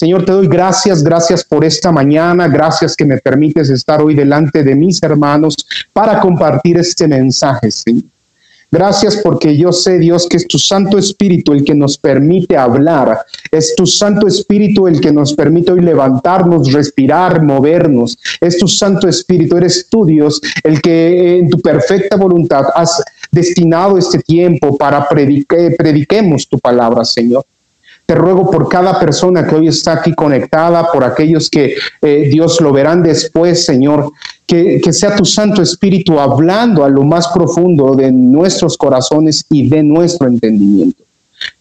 Señor, te doy gracias, gracias por esta mañana, gracias que me permites estar hoy delante de mis hermanos para compartir este mensaje, Señor. Gracias porque yo sé, Dios, que es tu Santo Espíritu el que nos permite hablar. Es tu Santo Espíritu el que nos permite hoy levantarnos, respirar, movernos. Es tu Santo Espíritu, eres tú, Dios, el que en tu perfecta voluntad has destinado este tiempo para que prediquemos tu palabra, Señor. Te ruego por cada persona que hoy está aquí conectada, por aquellos que eh, Dios lo verán después, Señor, que, que, sea tu Santo Espíritu hablando a lo más profundo de nuestros corazones y de nuestro entendimiento.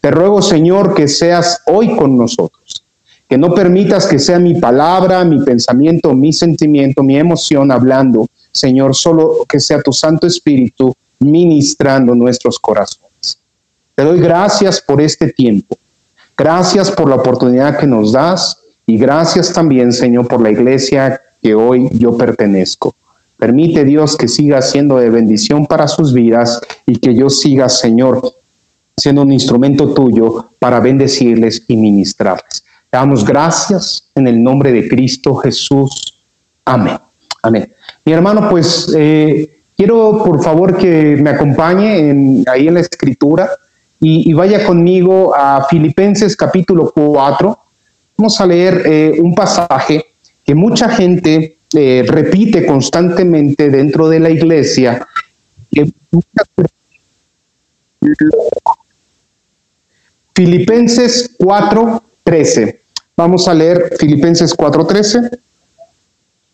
Te ruego, Señor, que seas hoy con nosotros, que no permitas que sea mi palabra, mi pensamiento, mi sentimiento, mi emoción hablando, Señor, solo que sea tu Santo Espíritu ministrando nuestros corazones. Te doy gracias por este tiempo. Gracias por la oportunidad que nos das y gracias también, Señor, por la iglesia que hoy yo pertenezco. Permite Dios que siga siendo de bendición para sus vidas y que yo siga, Señor, siendo un instrumento tuyo para bendecirles y ministrarles. Te damos gracias en el nombre de Cristo Jesús. Amén. Amén. Mi hermano, pues eh, quiero por favor que me acompañe ahí en la escritura y, vaya conmigo a Filipenses capítulo 4. Vamos a leer eh, un pasaje que mucha gente eh, repite constantemente dentro de la iglesia. Filipenses 4:13. Vamos a leer Filipenses 4:13.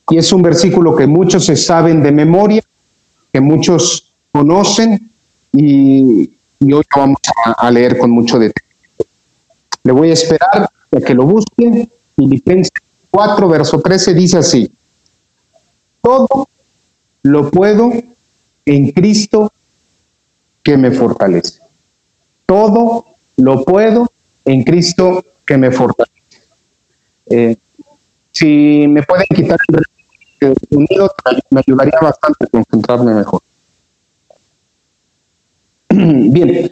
Y es un versículo que muchos se saben de memoria, que muchos conocen y, y hoy lo vamos a, leer con mucho detalle. Le voy a esperar a que lo busquen. Filipenses 4, verso 13 dice así, todo lo puedo en Cristo que me fortalece. Todo lo puedo en Cristo que me fortalece. Eh, si me pueden quitar el me ayudaría bastante a concentrarme mejor. Bien,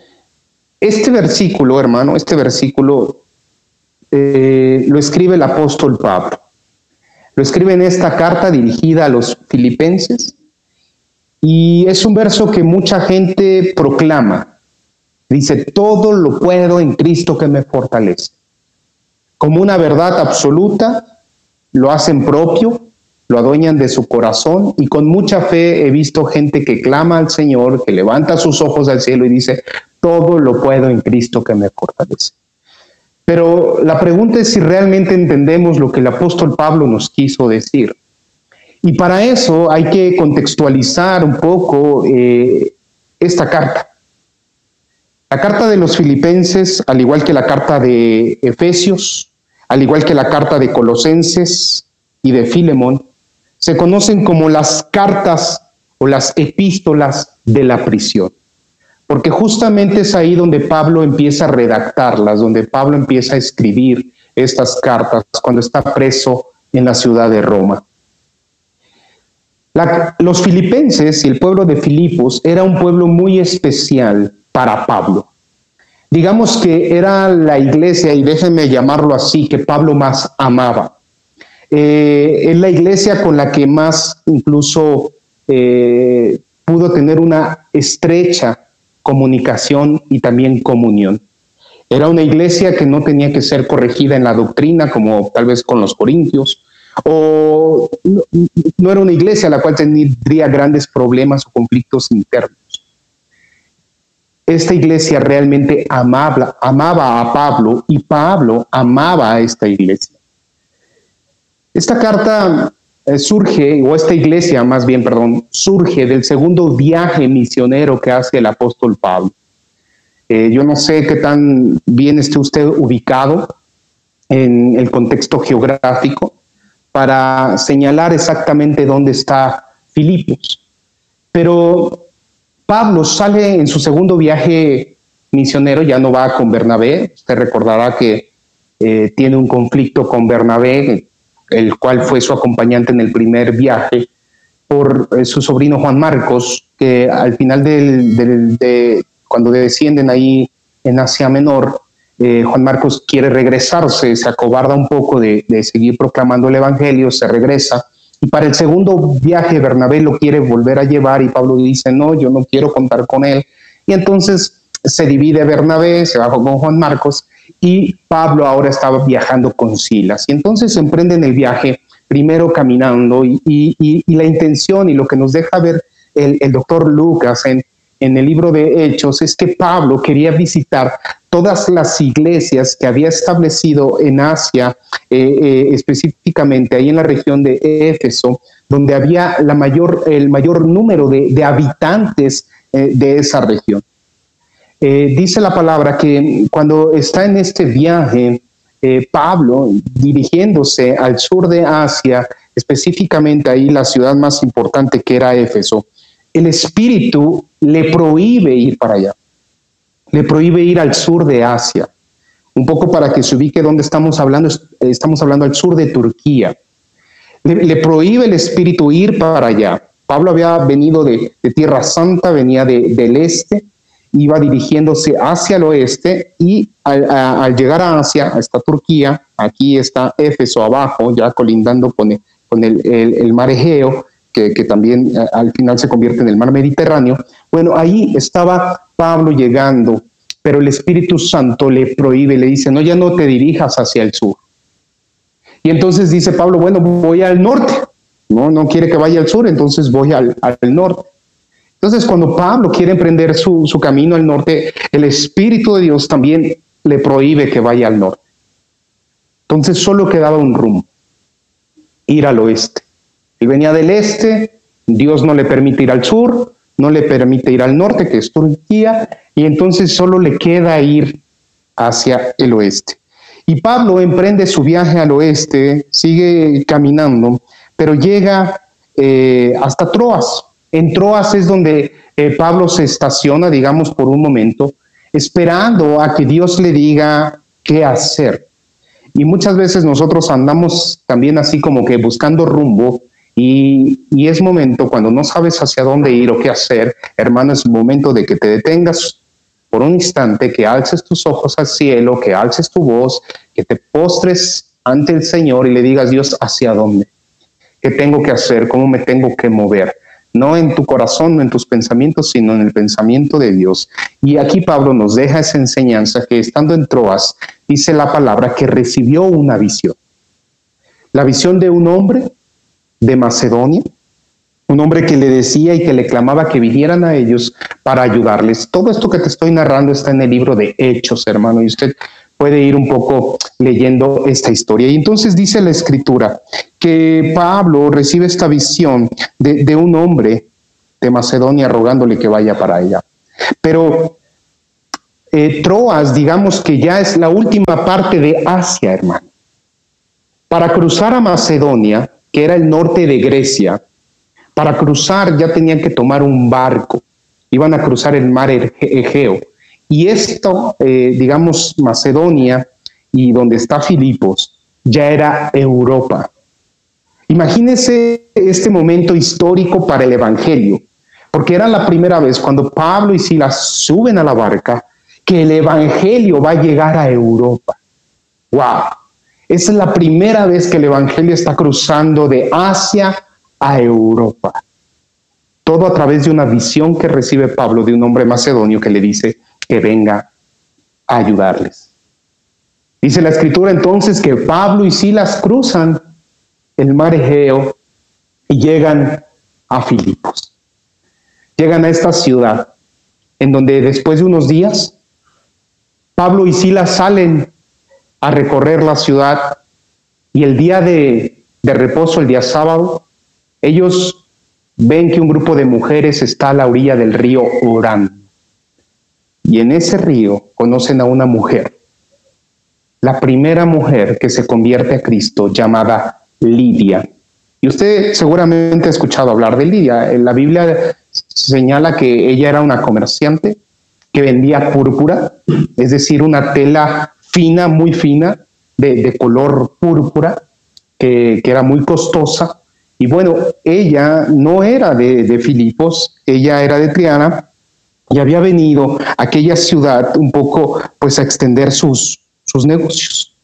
este versículo, hermano, este versículo eh, lo escribe el apóstol Pablo. Lo escribe en esta carta dirigida a los filipenses y es un verso que mucha gente proclama. Dice, todo lo puedo en Cristo que me fortalece. Como una verdad absoluta, lo hacen propio lo adueñan de su corazón y con mucha fe he visto gente que clama al Señor, que levanta sus ojos al cielo y dice, todo lo puedo en Cristo que me fortalece. Pero la pregunta es si realmente entendemos lo que el apóstol Pablo nos quiso decir. Y para eso hay que contextualizar un poco eh, esta carta. La carta de los filipenses, al igual que la carta de Efesios, al igual que la carta de Colosenses y de Filemón, se conocen como las cartas o las epístolas de la prisión, porque justamente es ahí donde Pablo empieza a redactarlas, donde Pablo empieza a escribir estas cartas cuando está preso en la ciudad de Roma. los filipenses y el pueblo de Filipos era un pueblo muy especial para Pablo. Digamos que era la iglesia, y déjenme llamarlo así, que Pablo más amaba. Eh, es la iglesia con la que más incluso eh, pudo tener una estrecha comunicación y también comunión. Era una iglesia que no tenía que ser corregida en la doctrina, como tal vez con los corintios, o no, era una iglesia a la cual tendría grandes problemas o conflictos internos. Esta iglesia realmente amaba, amaba a Pablo y Pablo amaba a esta iglesia. Esta carta eh, surge, o esta iglesia más bien, perdón, surge del segundo viaje misionero que hace el apóstol Pablo. Eh, yo no sé qué tan bien esté usted ubicado en el contexto geográfico para señalar exactamente dónde está Filipos. Pero Pablo sale en su segundo viaje misionero, ya no va con Bernabé. Usted recordará que eh, tiene un conflicto con Bernabé el cual fue su acompañante en el primer viaje, por eh, su sobrino Juan Marcos, que al final del, de cuando descienden ahí en Asia Menor, eh, Juan Marcos quiere regresarse, se acobarda un poco de, de seguir proclamando el Evangelio, se regresa. Y para el segundo viaje, Bernabé lo quiere volver a llevar y Pablo dice, no, yo no quiero contar con él. Y entonces se divide Bernabé, se bajó con Juan Marcos y Pablo ahora estaba viajando con Silas. Y entonces emprenden el viaje primero caminando y, la intención y lo que nos deja ver el, doctor Lucas en, el libro de Hechos es que Pablo quería visitar todas las iglesias que había establecido en Asia, eh, eh, específicamente ahí en la región de Éfeso, donde había la mayor, el mayor número de, habitantes eh, de esa región. Eh, dice la palabra que cuando está en este viaje, eh, Pablo, dirigiéndose al sur de Asia, específicamente ahí la ciudad más importante que era Éfeso, el espíritu le prohíbe ir para allá, le prohíbe ir al sur de Asia. Un poco para que se ubique dónde estamos hablando, estamos hablando al sur de Turquía. Le, prohíbe el espíritu ir para allá. Pablo había venido de, Tierra Santa, venía del este, iba dirigiéndose hacia el oeste y al, llegar a Asia, está Turquía, aquí está Éfeso abajo, ya colindando con el, con el, mar Egeo, que, también eh, al final se convierte en el mar Mediterráneo. Bueno, ahí estaba Pablo llegando, pero el Espíritu Santo le prohíbe, le dice, no, ya no te dirijas hacia el sur. Y entonces dice Pablo, bueno, voy al norte. No, no quiere que vaya al sur, entonces voy al, al norte. Entonces, cuando Pablo quiere emprender su, camino al norte, el Espíritu de Dios también le prohíbe que vaya al norte. Entonces, solo quedaba un rumbo, ir al oeste. Él venía del este, Dios no le permite ir al sur, no le permite ir al norte, que es Turquía, y entonces solo le queda ir hacia el oeste. Y Pablo emprende su viaje al oeste, sigue caminando, pero llega eh, hasta Troas. En Troas es donde eh, Pablo se estaciona, digamos, por un momento, esperando a que Dios le diga qué hacer. Y muchas veces nosotros andamos también así como que buscando rumbo y, y, es momento cuando no sabes hacia dónde ir o qué hacer, hermano, es momento de que te detengas por un instante, que alces tus ojos al cielo, que alces tu voz, que te postres ante el Señor y le digas, Dios, ¿hacia dónde? ¿Qué tengo que hacer? ¿Cómo me tengo que mover? No en tu corazón, no en tus pensamientos, sino en el pensamiento de Dios. Y aquí Pablo nos deja esa enseñanza que estando en Troas, dice la palabra que recibió una visión. La visión de un hombre de Macedonia, un hombre que le decía y que le clamaba que vinieran a ellos para ayudarles. Todo esto que te estoy narrando está en el libro de Hechos, hermano, y usted puede ir un poco leyendo esta historia. Y entonces dice la escritura que Pablo recibe esta visión de, un hombre de Macedonia rogándole que vaya para allá. Pero eh, Troas, digamos que ya es la última parte de Asia, hermano. Para cruzar a Macedonia, que era el norte de Grecia, para cruzar ya tenían que tomar un barco, iban a cruzar el mar Egeo. Y esto, eh, digamos, Macedonia y donde está Filipos, ya era Europa. Imagínense este momento histórico para el Evangelio, porque era la primera vez cuando Pablo y Silas suben a la barca que el Evangelio va a llegar a Europa. ¡Wow! Esa es la primera vez que el Evangelio está cruzando de Asia a Europa. Todo a través de una visión que recibe Pablo de un hombre macedonio que le dice que venga a ayudarles. Dice la escritura entonces que Pablo y Silas cruzan el mar Egeo y llegan a Filipos. Llegan a esta ciudad en donde después de unos días, Pablo y Silas salen a recorrer la ciudad y el día de, reposo, el día sábado, ellos ven que un grupo de mujeres está a la orilla del río orando. Y en ese río conocen a una mujer, la primera mujer que se convierte a Cristo llamada Lidia. Y usted seguramente ha escuchado hablar de Lidia. La Biblia señala que ella era una comerciante que vendía púrpura, es decir, una tela fina, muy fina, de, color púrpura, que, era muy costosa. Y bueno, ella no era de, Filipos, ella era de Triana, y había venido a aquella ciudad un poco pues a extender sus, sus negocios.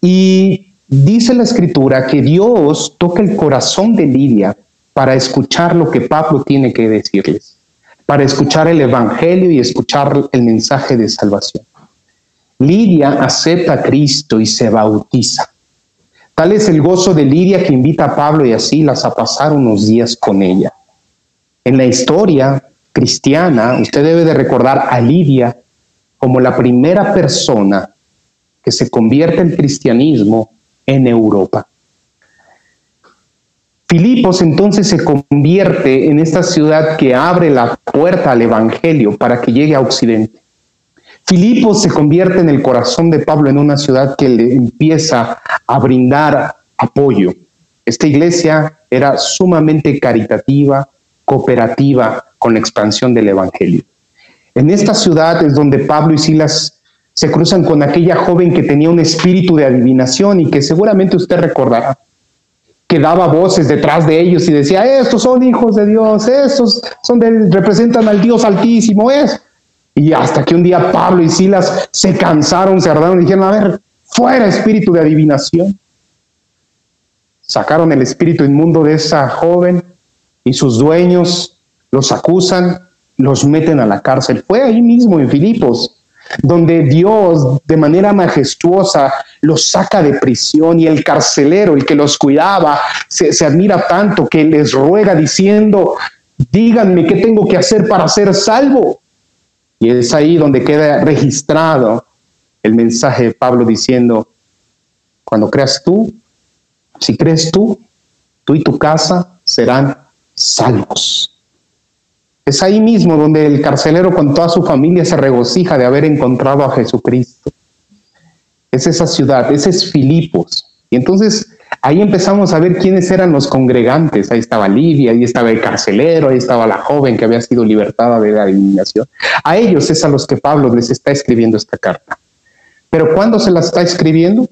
Y dice la escritura que Dios toca el corazón de Lidia para escuchar lo que Pablo tiene que decirles, para escuchar el Evangelio y escuchar el mensaje de salvación. Lidia acepta a Cristo y se bautiza. Tal es el gozo de Lidia que invita a Pablo y así las a pasar unos días con ella. En la historia cristiana, usted debe de recordar a Lidia como la primera persona que se convierte en cristianismo en Europa. Filipos entonces se convierte en esta ciudad que abre la puerta al Evangelio para que llegue a Occidente. Filipos se convierte en el corazón de Pablo en una ciudad que le empieza a brindar apoyo. Esta iglesia era sumamente caritativa, cooperativa con la expansión del Evangelio. En esta ciudad es donde Pablo y Silas se cruzan con aquella joven que tenía un espíritu de adivinación y que seguramente usted recordará, que daba voces detrás de ellos y decía, estos son hijos de Dios, estos son representan al Dios altísimo, es. Y hasta que un día Pablo y Silas se cansaron, se ardaron y dijeron, a ver, fuera espíritu de adivinación. Sacaron el espíritu inmundo de esa joven y sus dueños los acusan, los meten a la cárcel. Fue ahí mismo en Filipos donde Dios de manera majestuosa los saca de prisión y el carcelero, el que los cuidaba, se, se, admira tanto que les ruega diciendo, díganme qué tengo que hacer para ser salvo. Y es ahí donde queda registrado el mensaje de Pablo diciendo, cuando creas tú, si crees tú, tú y tu casa serán salvos. Es ahí mismo donde el carcelero con toda su familia se regocija de haber encontrado a Jesucristo. Es esa ciudad, ese es Filipos. Y entonces ahí empezamos a ver quiénes eran los congregantes. Ahí estaba Lidia, ahí estaba el carcelero, ahí estaba la joven que había sido libertada de la eliminación. A ellos es a los que Pablo les está escribiendo esta carta. Pero cuando se la está escribiendo,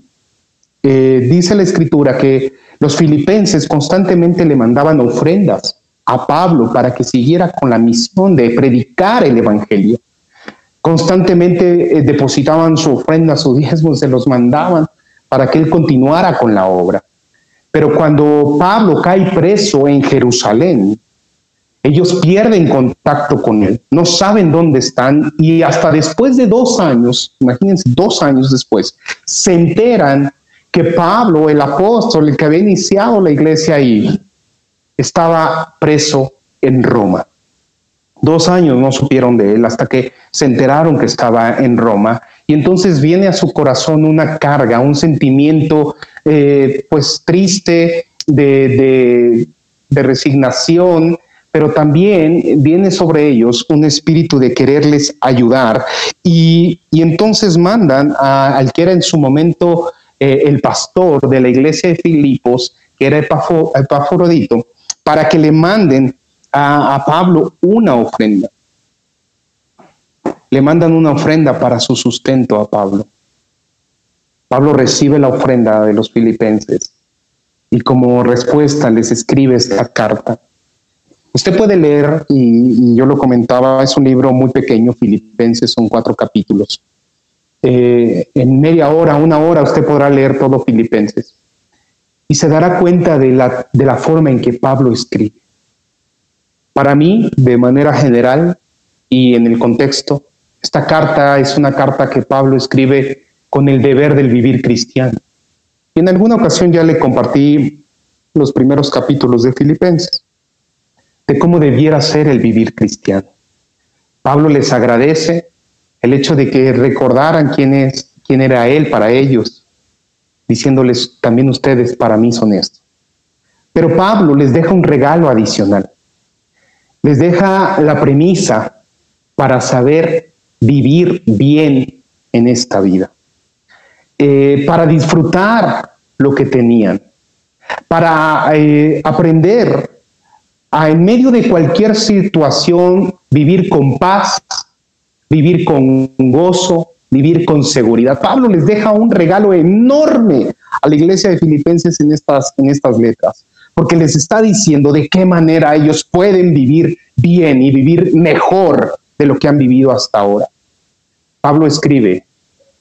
eh, dice la escritura que los filipenses constantemente le mandaban ofrendas a Pablo para que siguiera con la misión de predicar el Evangelio. Constantemente eh, depositaban su ofrenda, sus diezmos, se los mandaban para que él continuara con la obra. Pero cuando Pablo cae preso en Jerusalén, ellos pierden contacto con él, no saben dónde están y hasta después de dos años, imagínense, dos años después, se enteran que Pablo, el apóstol, el que había iniciado la iglesia ahí, estaba preso en Roma. Dos años no supieron de él hasta que se enteraron que estaba en Roma y entonces viene a su corazón una carga, un sentimiento eh, pues triste de, resignación, pero también viene sobre ellos un espíritu de quererles ayudar y, entonces mandan al que era en su momento eh, el pastor de la iglesia de Filipos, que era Epafrodito, para que le manden a, Pablo una ofrenda. Le mandan una ofrenda para su sustento a Pablo. Pablo recibe la ofrenda de los filipenses y como respuesta les escribe esta carta. Usted puede leer, y, yo lo comentaba, es un libro muy pequeño, Filipenses, son cuatro capítulos. Eh, en media hora, una hora, usted podrá leer todo Filipenses y se dará cuenta de la, de la forma en que Pablo escribe. Para mí, de manera general y en el contexto, esta carta es una carta que Pablo escribe con el deber del vivir cristiano. Y en alguna ocasión ya le compartí los primeros capítulos de Filipenses, de cómo debiera ser el vivir cristiano. Pablo les agradece el hecho de que recordaran quién es, quién era él para ellos, diciéndoles, también ustedes para mí son esto. Pero Pablo les deja un regalo adicional. Les deja la premisa para saber vivir bien en esta vida, eh, para disfrutar lo que tenían, para eh, aprender a en medio de cualquier situación vivir con paz, vivir con gozo, vivir con seguridad. Pablo les deja un regalo enorme a la iglesia de Filipenses en estas, en estas letras, porque les está diciendo de qué manera ellos pueden vivir bien y vivir mejor de lo que han vivido hasta ahora. Pablo escribe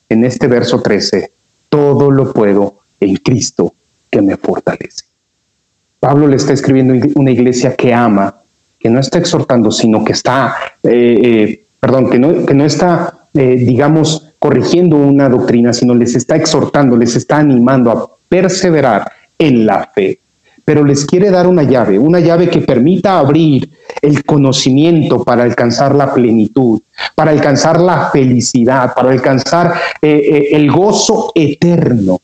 en este verso 13, todo lo puedo en Cristo que me fortalece. Pablo le está escribiendo una iglesia que ama, que no está exhortando, sino que está, eh, eh, perdón, que no, que no está, eh, digamos, corrigiendo una doctrina, sino les está exhortando, les está animando a perseverar en la fe. Pero les quiere dar una llave, una llave que permita abrir el conocimiento para alcanzar la plenitud, para alcanzar la felicidad, para alcanzar el gozo eterno.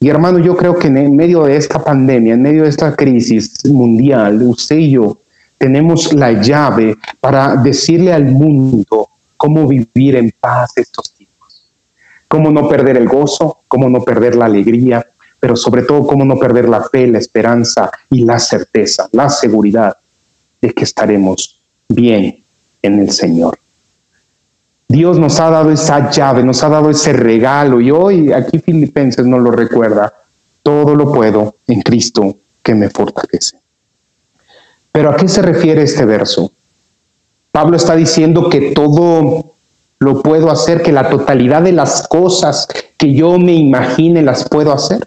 Y hermano, yo creo que en medio de esta pandemia, en medio de esta crisis mundial, usted y yo tenemos la llave para decirle al mundo cómo vivir en paz estos tiempos. Cómo no perder el gozo, cómo no perder la alegría, pero sobre todo cómo no perder la fe, la esperanza y la certeza, la seguridad de que estaremos bien en el Señor. Dios nos ha dado esa llave, nos ha dado ese regalo y hoy aquí Filipenses nos lo recuerda. Todo lo puedo en Cristo que me fortalece. Pero ¿a qué se refiere este verso? Pablo está diciendo que todo lo puedo hacer, que la totalidad de las cosas que yo me imagine las puedo hacer.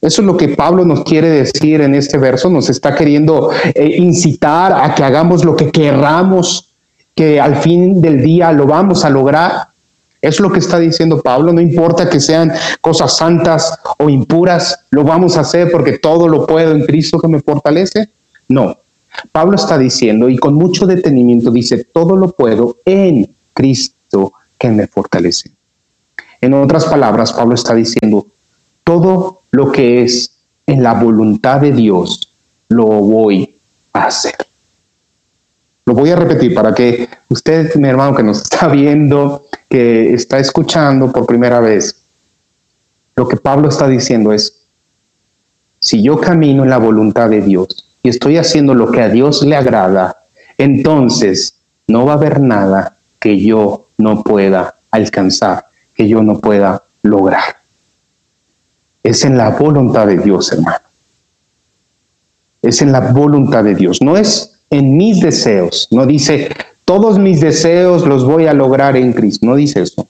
Eso es lo que Pablo nos quiere decir en este verso, nos está queriendo eh, incitar a que hagamos lo que querramos que al fin del día lo vamos a lograr. Es lo que está diciendo Pablo, no importa que sean cosas santas o impuras, lo vamos a hacer porque todo lo puedo en Cristo que me fortalece. No, Pablo está diciendo y con mucho detenimiento dice, todo lo puedo en Cristo que me fortalece. En otras palabras, Pablo está diciendo, todo lo que es en la voluntad de Dios, lo voy a hacer. Lo voy a repetir para que usted, mi hermano que nos está viendo, que está escuchando por primera vez, lo que Pablo está diciendo es, si yo camino en la voluntad de Dios y estoy haciendo lo que a Dios le agrada, entonces no va a haber nada que yo no pueda alcanzar, que yo no pueda lograr. Es en la voluntad de Dios, hermano. Es en la voluntad de Dios. No es en mis deseos. No dice, todos mis deseos los voy a lograr en Cristo. No dice eso.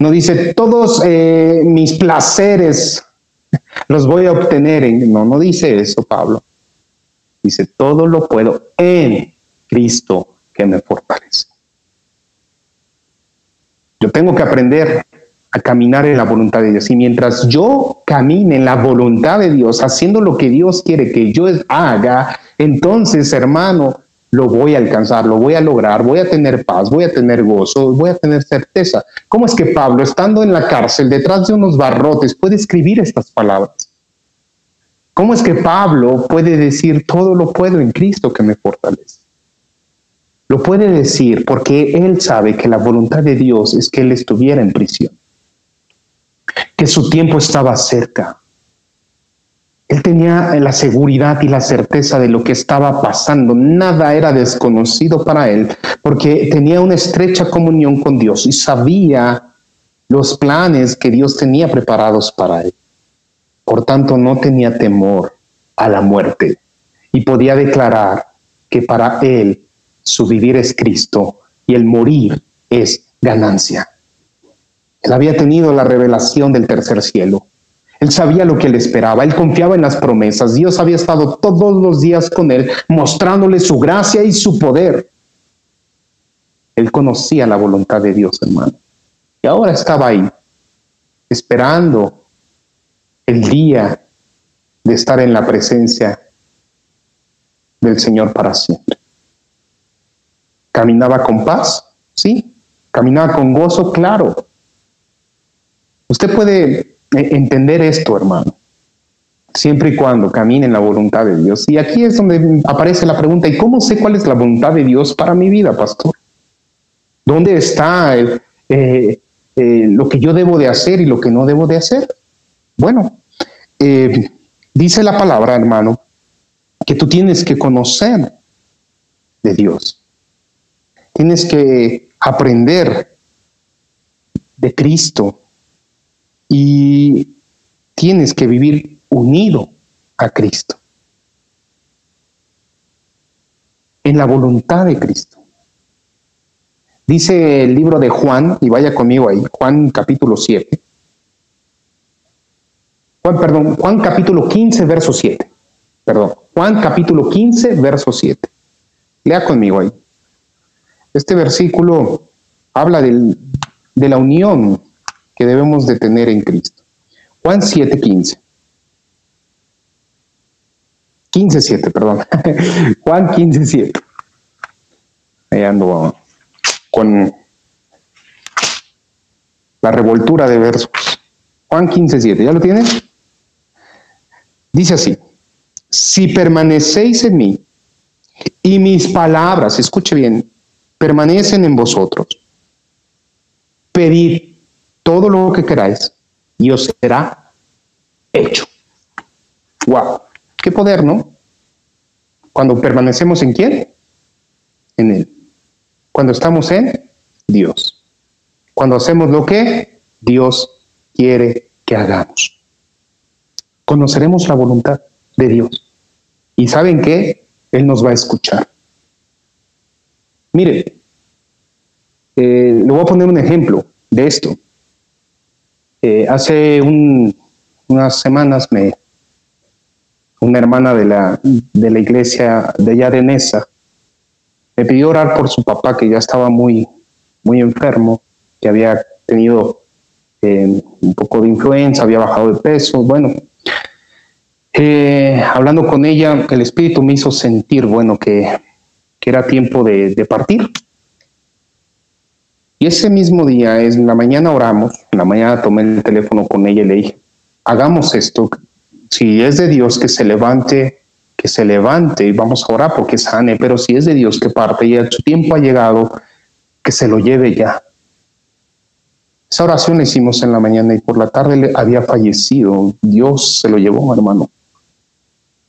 No dice, todos eh, mis placeres los voy a obtener en... No, no dice eso, Pablo. Dice, todo lo puedo en Cristo que me fortalece. Yo tengo que aprender a caminar en la voluntad de Dios. Y mientras yo camine en la voluntad de Dios, haciendo lo que Dios quiere que yo haga, entonces, hermano, lo voy a alcanzar, lo voy a lograr, voy a tener paz, voy a tener gozo, voy a tener certeza. ¿Cómo es que Pablo, estando en la cárcel, detrás de unos barrotes, puede escribir estas palabras? ¿Cómo es que Pablo puede decir, todo lo puedo en Cristo que me fortalece? Lo puede decir porque él sabe que la voluntad de Dios es que él estuviera en prisión, que su tiempo estaba cerca, él tenía la seguridad y la certeza de lo que estaba pasando. Nada era desconocido para él porque tenía una estrecha comunión con Dios y sabía los planes que Dios tenía preparados para él. Por tanto, no tenía temor a la muerte y podía declarar que para él su vivir es Cristo y el morir es ganancia. Él había tenido la revelación del tercer cielo él sabía lo que le esperaba, él confiaba en las promesas. Dios había estado todos los días con él, mostrándole su gracia y su poder. Él conocía la voluntad de Dios, hermano. Y ahora estaba ahí, esperando el día de estar en la presencia del Señor para siempre. ¿Caminaba con paz? Sí. ¿Caminaba con gozo? Claro. Usted puede e-, entender esto, hermano, siempre y cuando camine en la voluntad de Dios. Y aquí es donde aparece la pregunta, ¿y cómo sé cuál es la voluntad de Dios para mi vida, pastor? ¿Dónde está eh, eh, lo que yo debo de hacer y lo que no debo de hacer? Bueno, eh, dice la palabra, hermano, que tú tienes que conocer de Dios. Tienes que aprender de Cristo, y tienes que vivir unido a Cristo, en la voluntad de Cristo. Dice el libro de Juan, y vaya conmigo ahí, Juan capítulo 7. Juan, perdón, Juan capítulo 15, verso 7. Perdón, Juan capítulo 15, verso 7. Lea conmigo ahí. Este versículo habla del, de la unión que debemos de tener en Cristo. Juan 7, 15. 15, 7, perdón. Juan 15, 7. Ahí ando con la revoltura de versos. Juan 15, 7. ¿Ya lo tienes? Dice así, si permanecéis en mí y mis palabras, escuche bien, permanecen en vosotros, pedid todo lo que queráis y os será hecho. Wow, qué poder, ¿no? Cuando permanecemos en quién? En Él. Cuando estamos en Dios. Cuando hacemos lo que Dios quiere que hagamos. Conoceremos la voluntad de Dios. Y saben que Él nos va a escuchar. Mire, eh, le voy a poner un ejemplo de esto. Eh, hace unas semanas me, una hermana de la, de la iglesia de allá de Nesa me pidió orar por su papá que ya estaba muy, muy enfermo, que había tenido eh, un poco de influenza, había bajado de peso. Bueno, eh, hablando con ella, el Espíritu me hizo sentir, bueno, que, era tiempo de, partir. Y ese mismo día, en la mañana oramos, en la mañana tomé el teléfono con ella y le dije, hagamos esto, si es de Dios que se levante, que se levante y vamos a orar porque sane, pero si es de Dios que parte y su tiempo ha llegado, que se lo lleve ya. Esa oración la hicimos en la mañana y por la tarde había fallecido. Dios se lo llevó, hermano.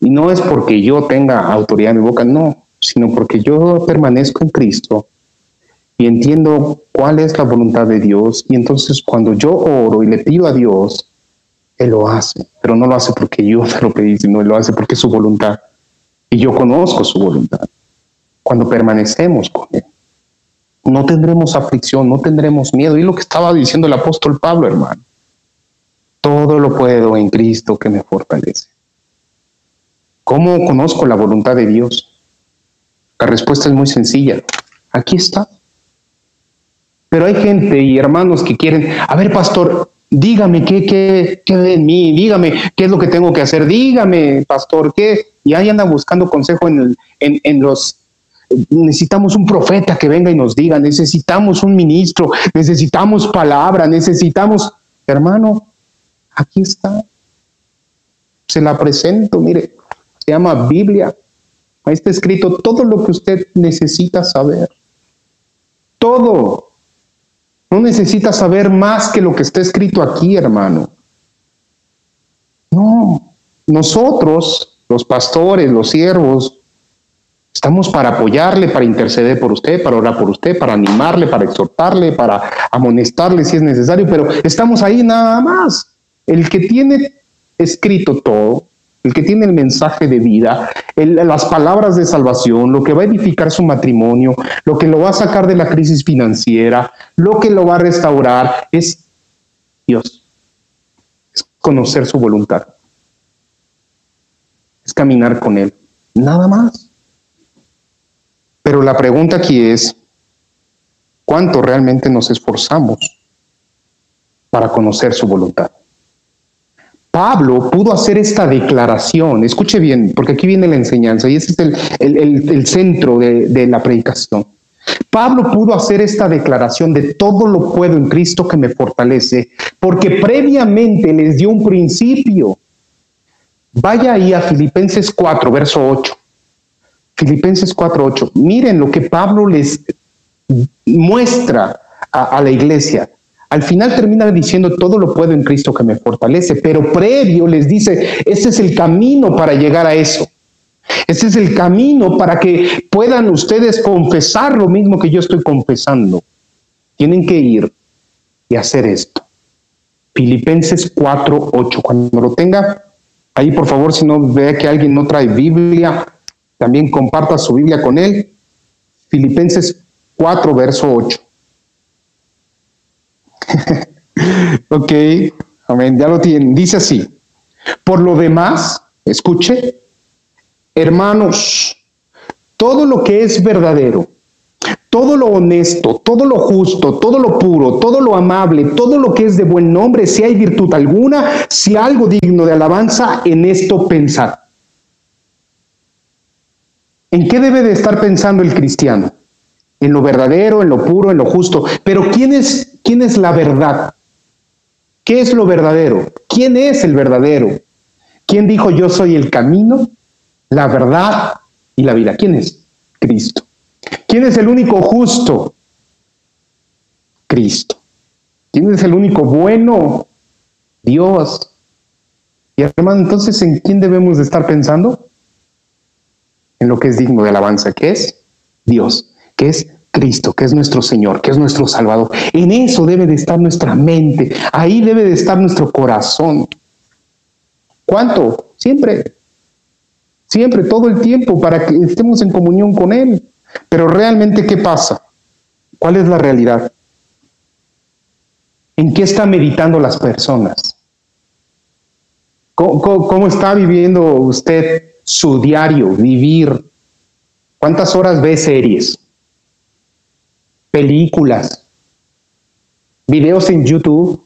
Y no es porque yo tenga autoridad en mi boca, no, sino porque yo permanezco en Cristo y entiendo cuál es la voluntad de Dios. Y entonces cuando yo oro y le pido a Dios, Él lo hace, pero no lo hace porque yo se lo pedí, sino lo hace porque es su voluntad. Y yo conozco su voluntad. Cuando permanecemos con Él, no tendremos aflicción, no tendremos miedo. Y lo que estaba diciendo el apóstol Pablo, hermano. Todo lo puedo en Cristo que me fortalece. ¿Cómo conozco la voluntad de Dios? La respuesta es muy sencilla. Aquí está. Pero hay gente y hermanos que quieren, a ver, pastor, dígame qué, qué, qué de mí, dígame qué es lo que tengo que hacer, dígame, pastor, qué. Y ahí andan buscando consejo en, el, en, en los necesitamos un profeta que venga y nos diga, necesitamos un ministro, necesitamos palabra, necesitamos, hermano, aquí está. Se la presento, mire, se llama Biblia. Ahí está escrito todo lo que usted necesita saber. Todo. No necesita saber más que lo que está escrito aquí, hermano. No. Nosotros, los pastores, los siervos, estamos para apoyarle, para interceder por usted, para orar por usted, para animarle, para exhortarle, para amonestarle si es necesario, pero estamos ahí nada más. El que tiene escrito todo el que tiene el mensaje de vida, las palabras de salvación, lo que va a edificar su matrimonio, lo que lo va a sacar de la crisis financiera, lo que lo va a restaurar, es Dios. Es conocer su voluntad. Es caminar con Él. Nada más. Pero la pregunta aquí es, ¿cuánto realmente nos esforzamos para conocer su voluntad? Pablo pudo hacer esta declaración, escuche bien, porque aquí viene la enseñanza y ese es el, centro de, de la predicación. Pablo pudo hacer esta declaración de todo lo puedo en Cristo que me fortalece, porque previamente les dio un principio. Vaya ahí a Filipenses 4, verso 8. Filipenses 4, 8. Miren lo que Pablo les muestra a la iglesia. Al final termina diciendo, todo lo puedo en Cristo que me fortalece, pero previo les dice, ese es el camino para llegar a eso. Ese es el camino para que puedan ustedes confesar lo mismo que yo estoy confesando. Tienen que ir y hacer esto. Filipenses 4, 8. Cuando lo tenga, ahí por favor, si no ve que alguien no trae Biblia, también comparta su Biblia con él. Filipenses 4, verso 8. ok, amén, ya lo tienen. Dice así, por lo demás, escuche, hermanos, todo lo que es verdadero, todo lo honesto, todo lo justo, todo lo puro, todo lo amable, todo lo que es de buen nombre, si hay virtud alguna, si algo digno de alabanza, en esto pensar. ¿En qué debe de estar pensando el cristiano? En lo verdadero, en lo puro, en lo justo. Pero ¿quién es, quién es la verdad? ¿Qué es lo verdadero? ¿Quién es el verdadero? ¿Quién dijo yo soy el camino, la verdad y la vida? ¿Quién es? Cristo. ¿Quién es el único justo? Cristo. ¿Quién es el único bueno? Dios. Y hermano, entonces, ¿en quién debemos de estar pensando? en lo que es digno de alabanza, que es Dios, que es Cristo, que es nuestro Señor, que es nuestro Salvador. En eso debe de estar nuestra mente, ahí debe de estar nuestro corazón. ¿Cuánto? Siempre, siempre, todo el tiempo, para que estemos en comunión con Él. Pero realmente, ¿qué pasa? ¿Cuál es la realidad? ¿En qué están meditando las personas? cómo está viviendo usted su diario, vivir. ¿Cuántas horas ve series? Películas, videos en YouTube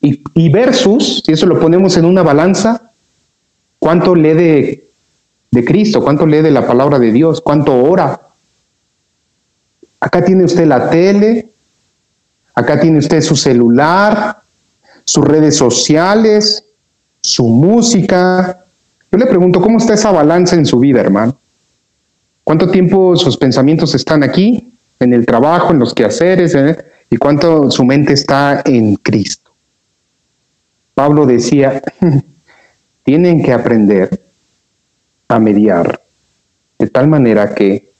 y, versus, si eso lo ponemos en una balanza, ¿cuánto lee de, de Cristo? ¿Cuánto lee de la palabra de Dios? ¿Cuánto ora? Acá tiene usted la tele, acá tiene usted su celular, sus redes sociales, su música, yo le pregunto, ¿cómo está esa balanza en su vida, hermano? ¿Cuánto tiempo sus pensamientos están aquí, en el trabajo, en los quehaceres, eh? y cuánto su mente está en Cristo? Pablo decía, tienen que aprender a mediar de tal manera que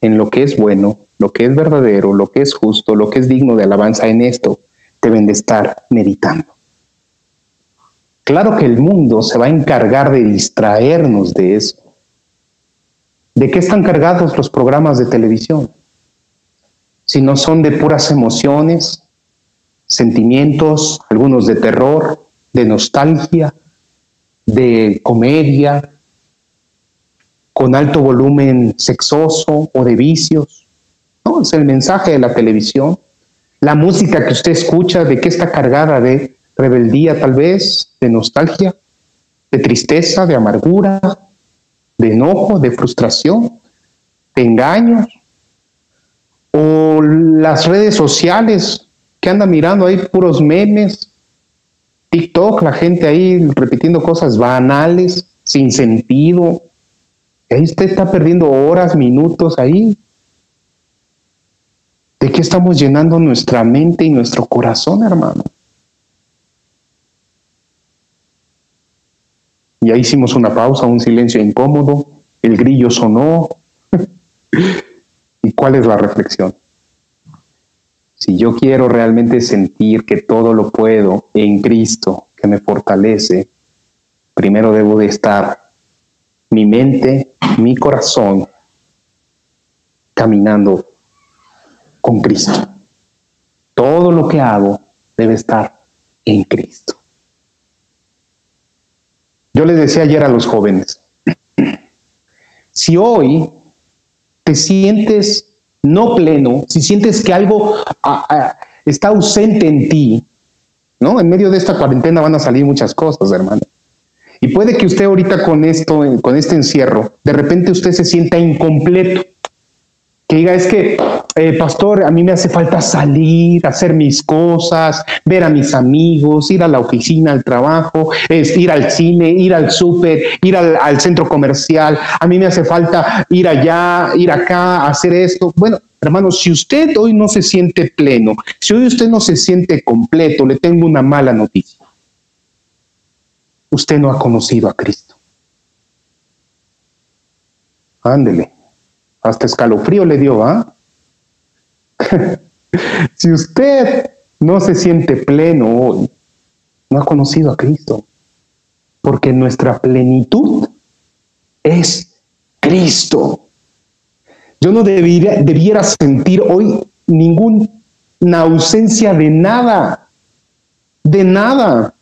en lo que es bueno, lo que es verdadero, lo que es justo, lo que es digno de alabanza, en esto deben de estar meditando. Claro que el mundo se va a encargar de distraernos de eso. ¿De qué están cargados los programas de televisión? Si no son de puras emociones, sentimientos, algunos de terror, de nostalgia, de comedia, con alto volumen sexoso o de vicios. No, es el mensaje de la televisión. La música que usted escucha, ¿de qué está cargada? De rebeldía tal vez, de nostalgia, de tristeza, de amargura, de enojo, de frustración, de engaños, o las redes sociales que anda mirando ahí puros memes, TikTok, la gente ahí repitiendo cosas banales, sin sentido. Ahí usted está perdiendo horas, minutos ahí. ¿De qué estamos llenando nuestra mente y nuestro corazón, hermano? Y ahí hicimos una pausa, un silencio incómodo, el grillo sonó. ¿Y cuál es la reflexión? Si yo quiero realmente sentir que todo lo puedo en Cristo, que me fortalece, primero debo de estar mi mente, mi corazón caminando con Cristo. Todo lo que hago debe estar en Cristo. Yo les decía ayer a los jóvenes, si hoy te sientes no pleno, si sientes que algo ah, ah, está ausente en ti, ¿no? En medio de esta cuarentena van a salir muchas cosas, hermano. Y puede que usted ahorita con esto, con este encierro, de repente usted se sienta incompleto que diga, es que, eh, pastor, a mí me hace falta salir, hacer mis cosas, ver a mis amigos, ir a la oficina, al trabajo, es ir al cine, ir al súper, ir al, al, centro comercial, a mí me hace falta ir allá, ir acá, hacer esto. Bueno, hermano, si usted hoy no se siente pleno, si hoy usted no se siente completo, le tengo una mala noticia. Usted no ha conocido a Cristo. Ándele hasta escalofrío le dio, ¿ah? si usted no se siente pleno hoy, no ha conocido a Cristo, porque nuestra plenitud es Cristo. Yo no debiera, debiera sentir hoy ningún una ausencia de nada, de nada.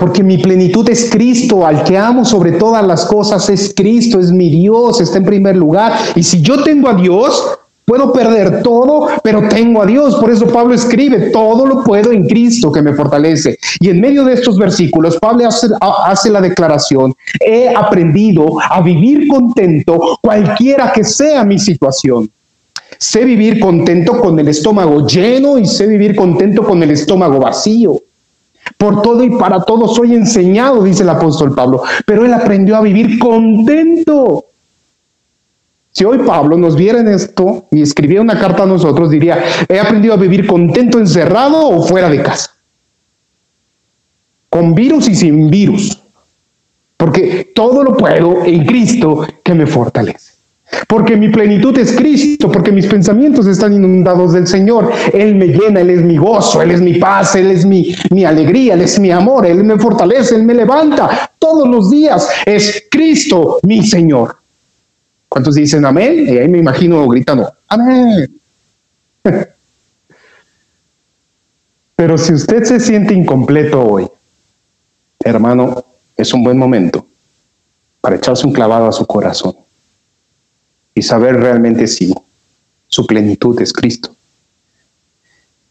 Porque mi plenitud es Cristo, al que amo sobre todas las cosas es Cristo, es mi Dios, está en primer lugar. Y si yo tengo a Dios, puedo perder todo, pero tengo a Dios. Por eso Pablo escribe, todo lo puedo en Cristo que me fortalece. Y en medio de estos versículos, Pablo hace, hace la declaración, he aprendido a vivir contento cualquiera que sea mi situación. Sé vivir contento con el estómago lleno y sé vivir contento con el estómago vacío. Por todo y para todo soy enseñado, dice el apóstol Pablo, pero él aprendió a vivir contento. Si hoy Pablo nos viera en esto y escribiera una carta a nosotros, diría, he aprendido a vivir contento encerrado o fuera de casa. Con virus y sin virus. Porque todo lo puedo en Cristo que me fortalece. Porque mi plenitud es Cristo, porque mis pensamientos están inundados del Señor. Él me llena, Él es mi gozo, Él es mi paz, Él es mi, mi alegría, Él es mi amor, Él me fortalece, Él me levanta. Todos los días es Cristo mi Señor. ¿Cuántos dicen amén? Y ahí me imagino gritando, amén. Pero si usted se siente incompleto hoy, hermano, es un buen momento para echarse un clavado a su corazón y saber realmente si su plenitud es Cristo.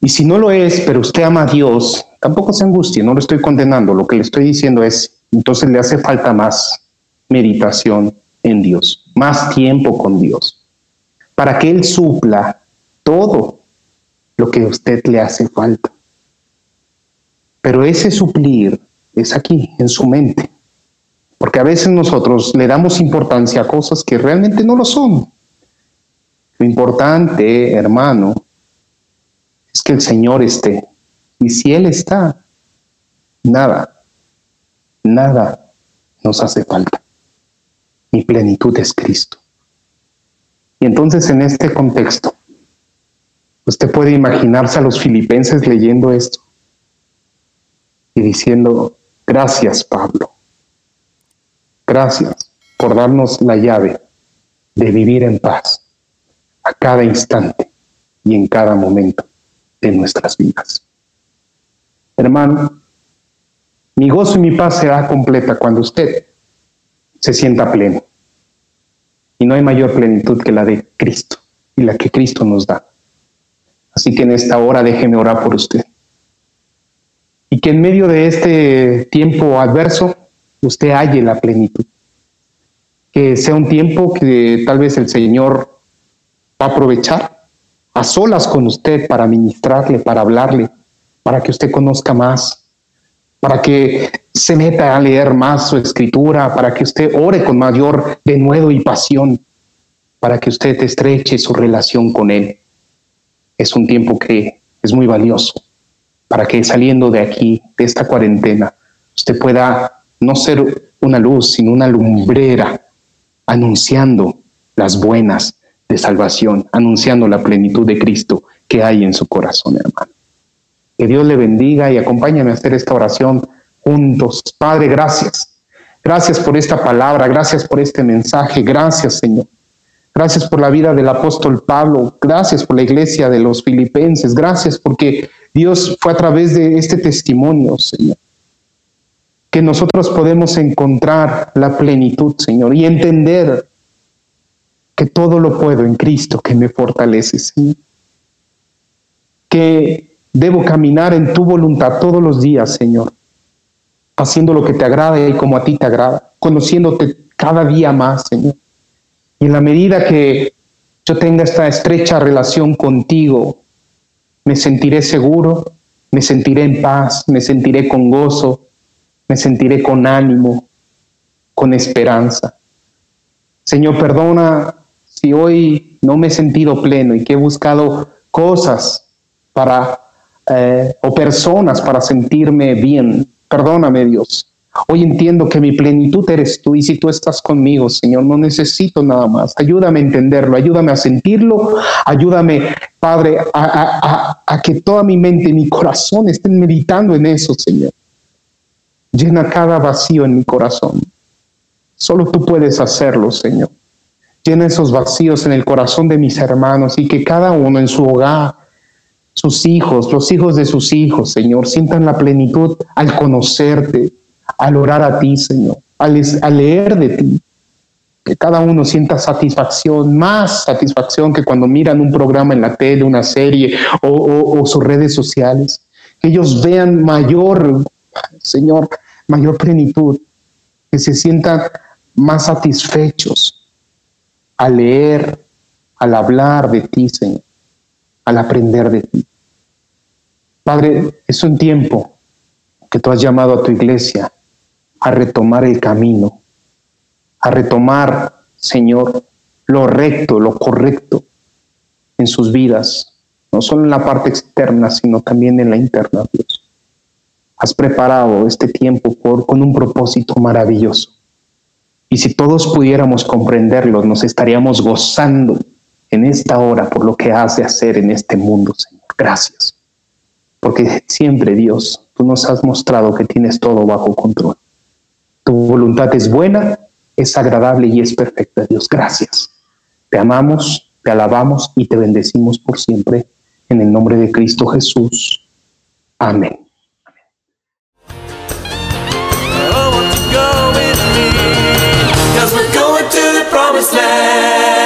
Y si no lo es, pero usted ama a Dios, tampoco se angustie, no lo estoy condenando. Lo que le estoy diciendo es, entonces le hace falta más meditación en Dios, más tiempo con Dios, para que Él supla todo lo que a usted le hace falta. Pero ese suplir es aquí, en su mente. Porque a veces nosotros le damos importancia a cosas que realmente no lo son. Lo importante, hermano, es que el Señor esté. Y si Él está, nada, nada nos hace falta. Mi plenitud es Cristo. Y entonces en este contexto, usted puede imaginarse a los filipenses leyendo esto y diciendo, gracias Pablo, Gracias por darnos la llave de vivir en paz a cada instante y en cada momento de nuestras vidas. Hermano, mi gozo y mi paz será completa cuando usted se sienta pleno. Y no hay mayor plenitud que la de Cristo y la que Cristo nos da. Así que en esta hora déjeme orar por usted. Y que en medio de este tiempo adverso usted halle la plenitud. Que sea un tiempo que tal vez el Señor va a aprovechar a solas con usted para ministrarle, para hablarle, para que usted conozca más, para que se meta a leer más su escritura, para que usted ore con mayor denuedo y pasión, para que usted estreche su relación con Él. Es un tiempo que es muy valioso para que saliendo de aquí, de esta cuarentena, usted pueda no ser una luz, sino una lumbrera, anunciando las buenas de salvación, anunciando la plenitud de Cristo que hay en su corazón, hermano. Que Dios le bendiga y acompáñame a hacer esta oración juntos. Padre, gracias. Gracias por esta palabra, gracias por este mensaje, gracias Señor. Gracias por la vida del apóstol Pablo, gracias por la iglesia de los filipenses, gracias porque Dios fue a través de este testimonio, Señor que nosotros podemos encontrar la plenitud, Señor, y entender que todo lo puedo en Cristo que me fortalece, Señor. Que debo caminar en tu voluntad todos los días, Señor, haciendo lo que te agrada y como a ti te agrada, conociéndote cada día más, Señor. Y en la medida que yo tenga esta estrecha relación contigo, me sentiré seguro, me sentiré en paz, me sentiré con gozo, me sentiré con ánimo, con esperanza. Señor, perdona si hoy no me he sentido pleno y que he buscado cosas para eh, o personas para sentirme bien. Perdóname, Dios. Hoy entiendo que mi plenitud eres tú y si tú estás conmigo, Señor, no necesito nada más. Ayúdame a entenderlo, ayúdame a sentirlo, ayúdame, Padre, a, a que toda mi mente y mi corazón estén meditando en eso, Señor. Llena cada vacío en mi corazón. Solo tú puedes hacerlo, Señor. Llena esos vacíos en el corazón de mis hermanos y que cada uno en su hogar, sus hijos, los hijos de sus hijos, Señor, sientan la plenitud al conocerte, al orar a ti, Señor, al, leer de ti. Que cada uno sienta satisfacción, más satisfacción que cuando miran un programa en la tele, una serie o, o sus redes sociales. Que ellos vean mayor, Señor, mayor plenitud, que se sientan más satisfechos al leer, al hablar de ti, Señor, al aprender de ti. Padre, es un tiempo que tú has llamado a tu iglesia a retomar el camino, a retomar, Señor, lo recto, lo correcto en sus vidas, no solo en la parte externa, sino también en la interna, Dios. Has preparado este tiempo por, con un propósito maravilloso. Y si todos pudiéramos comprenderlo, nos estaríamos gozando en esta hora por lo que has de hacer en este mundo, Señor. Gracias porque siempre Dios, tú nos has mostrado que tienes todo bajo control. Tu voluntad es buena, es agradable y es perfecta, Dios. Gracias. Te amamos, te alabamos y te bendecimos por siempre. En el nombre de Cristo Jesús. Amén. this land.